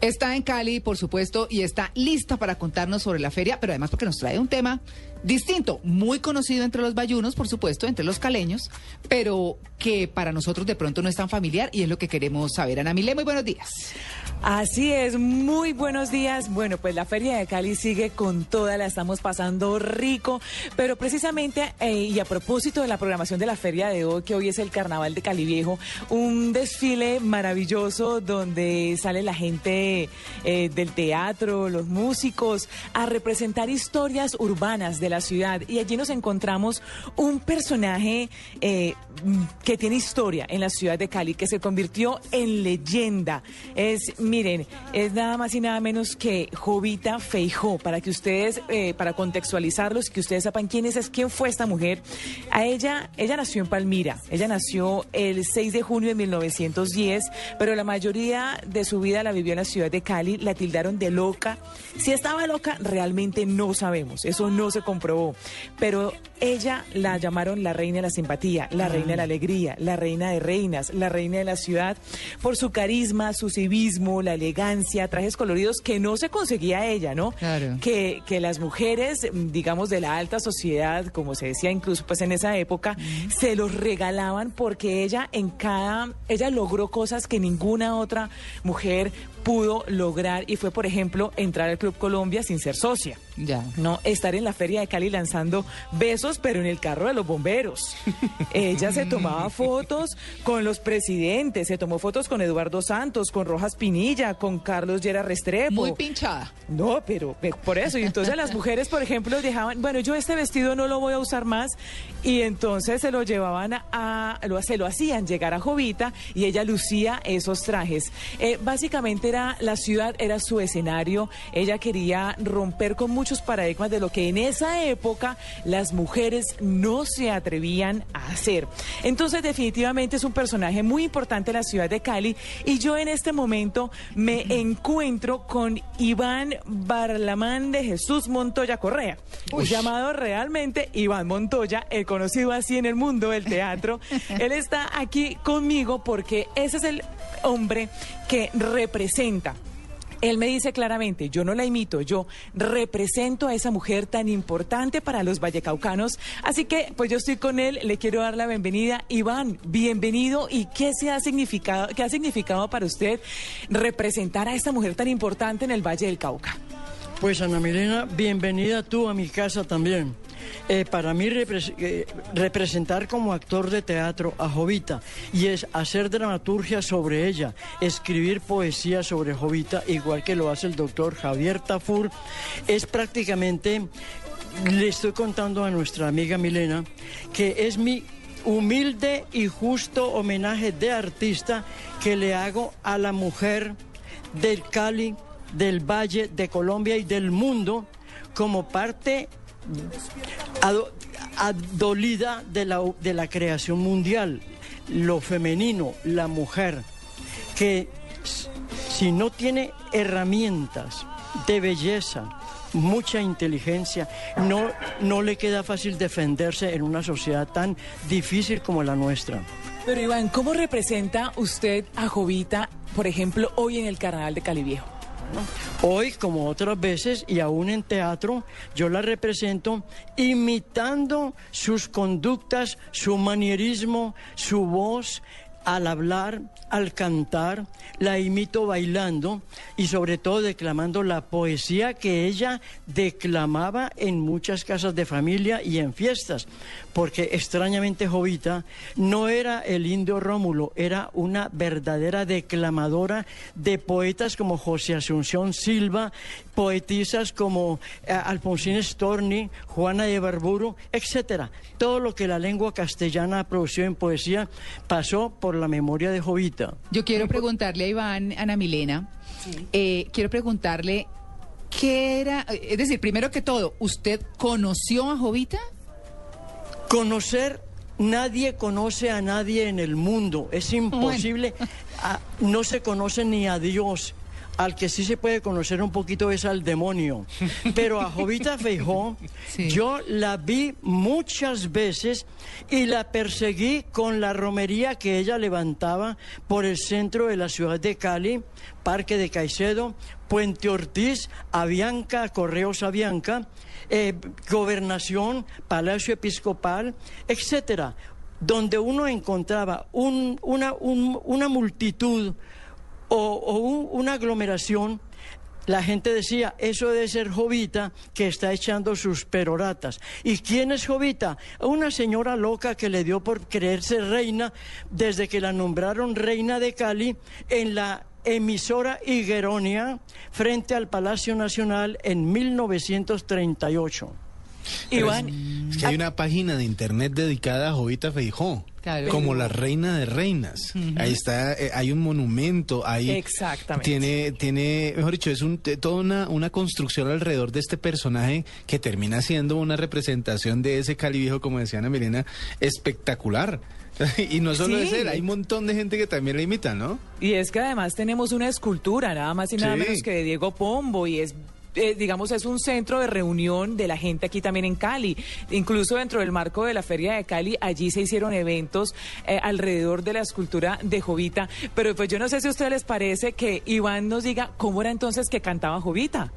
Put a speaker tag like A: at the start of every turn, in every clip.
A: Está en Cali, por supuesto, y está lista para contarnos sobre la feria, pero además porque nos trae un tema distinto, muy conocido entre los bayunos, por supuesto, entre los caleños, pero que para nosotros de pronto no es tan familiar y es lo que queremos saber. Anamile, muy buenos días.
B: Así es, muy buenos días. Bueno, pues la Feria de Cali sigue con toda, la estamos pasando rico, pero precisamente eh, y a propósito de la programación de la feria de hoy, que hoy es el Carnaval de Cali Viejo, un desfile maravilloso donde sale la gente eh, del teatro, los músicos, a representar historias urbanas de la ciudad. Y allí nos encontramos un personaje eh, que tiene historia en la ciudad de Cali, que se convirtió en leyenda. Es Miren, es nada más y nada menos que Jovita Feijó, para que ustedes, eh, para contextualizarlos, que ustedes sepan quién es, es, quién fue esta mujer. A ella, ella nació en Palmira, ella nació el 6 de junio de 1910, pero la mayoría de su vida la vivió en la ciudad de Cali, la tildaron de loca. Si estaba loca, realmente no sabemos, eso no se comprobó, pero ella la llamaron la reina de la simpatía, la reina de la alegría, la reina de reinas, la reina de la ciudad, por su carisma, su civismo, la elegancia, trajes coloridos que no se conseguía ella, ¿no?
A: Claro.
B: Que, que las mujeres, digamos, de la alta sociedad, como se decía incluso pues en esa época, se los regalaban porque ella en cada, ella logró cosas que ninguna otra mujer pudo lograr y fue, por ejemplo, entrar al Club Colombia sin ser socia.
A: Ya.
B: No, estar en la Feria de Cali lanzando besos, pero en el carro de los bomberos. Ella se tomaba fotos con los presidentes, se tomó fotos con Eduardo Santos, con Rojas Pinilla, con Carlos Llera Restrepo.
A: Muy pinchada.
B: No, pero por eso. Y entonces las mujeres, por ejemplo, dejaban, bueno, yo este vestido no lo voy a usar más. Y entonces se lo llevaban a, lo, se lo hacían llegar a Jovita y ella lucía esos trajes. Eh, básicamente era la ciudad, era su escenario. Ella quería romper con muchos paradigmas de lo que en esa época las mujeres no se atrevían a hacer. Entonces, definitivamente es un personaje muy importante en la ciudad de Cali. Y yo en este momento me encuentro con Iván Barlamán de Jesús Montoya Correa, llamado realmente Iván Montoya, el conocido así en el mundo del teatro. Él está aquí conmigo porque ese es el hombre que representa él me dice claramente, yo no la imito, yo represento a esa mujer tan importante para los vallecaucanos. Así que, pues yo estoy con él, le quiero dar la bienvenida. Iván, bienvenido. ¿Y qué se ha significado, qué ha significado para usted representar a esta mujer tan importante en el Valle del Cauca?
C: Pues Ana Milena, bienvenida tú a mi casa también. Eh, para mí eh, representar como actor de teatro a Jovita y es hacer dramaturgia sobre ella, escribir poesía sobre Jovita, igual que lo hace el doctor Javier Tafur, es prácticamente, le estoy contando a nuestra amiga Milena, que es mi humilde y justo homenaje de artista que le hago a la mujer del Cali, del Valle, de Colombia y del mundo como parte adolida de la, de la creación mundial, lo femenino, la mujer, que si no tiene herramientas de belleza, mucha inteligencia, no, no le queda fácil defenderse en una sociedad tan difícil como la nuestra.
B: Pero Iván, ¿cómo representa usted a Jovita, por ejemplo, hoy en el Carnaval de Cali Viejo?
C: Hoy, como otras veces, y aún en teatro, yo la represento imitando sus conductas, su manierismo, su voz. Al hablar, al cantar, la imito bailando y sobre todo declamando la poesía que ella declamaba en muchas casas de familia y en fiestas, porque extrañamente Jovita no era el indio Rómulo, era una verdadera declamadora de poetas como José Asunción Silva, poetisas como eh, Alfonsín Storni, Juana de Barburo, etcétera. Todo lo que la lengua castellana produció en poesía pasó por la memoria de Jovita.
A: Yo quiero preguntarle a Iván, Ana Milena, eh, quiero preguntarle qué era, es decir, primero que todo, ¿usted conoció a Jovita?
C: Conocer, nadie conoce a nadie en el mundo. Es imposible. Ah, no se conoce ni a Dios. Al que sí se puede conocer un poquito es al demonio. Pero a Jovita Feijó,
A: Sí.
C: yo la vi muchas veces y la perseguí con la romería que ella levantaba por el centro de la ciudad de Cali, Parque de Caicedo, Puente Ortiz, Avianca, Correos Avianca, eh, Gobernación, Palacio Episcopal, etcétera, donde uno encontraba un- una, un- una multitud o, o un- una aglomeración, la gente decía, eso debe ser Jovita que está echando sus peroratas. ¿Y quién es Jovita? Una señora loca que le dio por creerse reina desde que la nombraron reina de Cali en la emisora Higueronia frente al Palacio Nacional en 1938.
B: Iván,
D: Es que hay una página de internet dedicada a Jovita Feijó.
A: Claro.
D: Como la reina de reinas. Ahí está, eh, hay un monumento, ahí
B: Exactamente.
D: tiene, tiene, mejor dicho, es un, toda una, una construcción alrededor de este personaje que termina siendo una representación de ese Cali viejo, como decía Ana Milena, espectacular. y no solo
B: Sí.
D: es él, hay un montón de gente que también la imita, ¿no?
B: y es que además tenemos una escultura, nada más y nada
D: Sí.
B: menos que de Diego Pombo, y es. Eh, digamos, es un centro de reunión de la gente aquí también en Cali. Incluso dentro del marco de la Feria de Cali, allí se hicieron eventos eh, alrededor de la escultura de Jovita. Pero pues yo no sé si a ustedes les parece que Iván nos diga cómo era entonces que cantaba Jovita.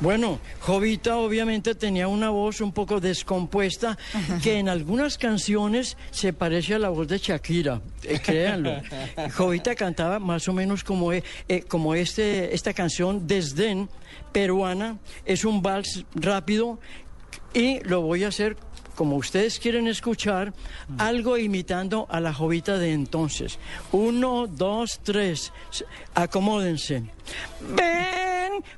C: Bueno, Jovita obviamente tenía una voz un poco descompuesta que en algunas canciones se parece a la voz de Shakira, eh, créanlo. Jovita cantaba más o menos como, eh, eh, como este, esta canción Desdén peruana, es un vals rápido y lo voy a hacer como ustedes quieren escuchar, algo imitando a la jovita de entonces. Uno, dos, tres, acomódense. Ven,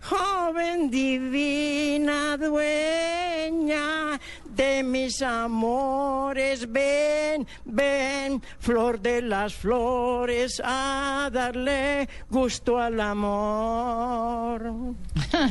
C: joven divina dueña de mis amores, ven, ven, flor de las flores, a darle gusto al amor.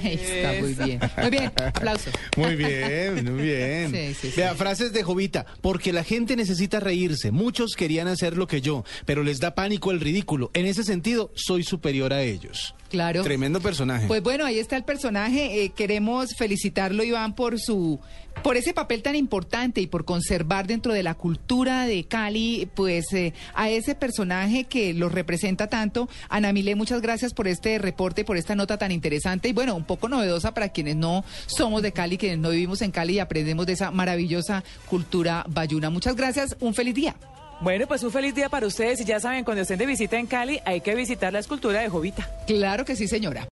A: Está muy bien. Muy bien, aplauso.
D: Muy bien, muy bien.
A: Sí, sí, sí.
D: Vea, frases de Jovita. Porque la gente necesita reírse. Muchos querían hacer lo que yo, pero les da pánico el ridículo. En ese sentido, soy superior a ellos.
A: Claro.
D: Tremendo personaje.
A: Pues bueno, ahí está el personaje. Eh, queremos felicitarlo, Iván, por su, por ese papel tan importante y por conservar dentro de la cultura de Cali, pues eh, a ese personaje que lo representa tanto. Ana Milé, muchas gracias por este reporte, por esta nota tan interesante y bueno, un poco novedosa para quienes no somos de Cali, quienes no vivimos en Cali y aprendemos de esa maravillosa cultura bayuna. Muchas gracias, un feliz día.
B: Bueno, pues un feliz día para ustedes y ya saben, cuando estén de visita en Cali hay que visitar la escultura de Jovita.
A: Claro que sí, señora.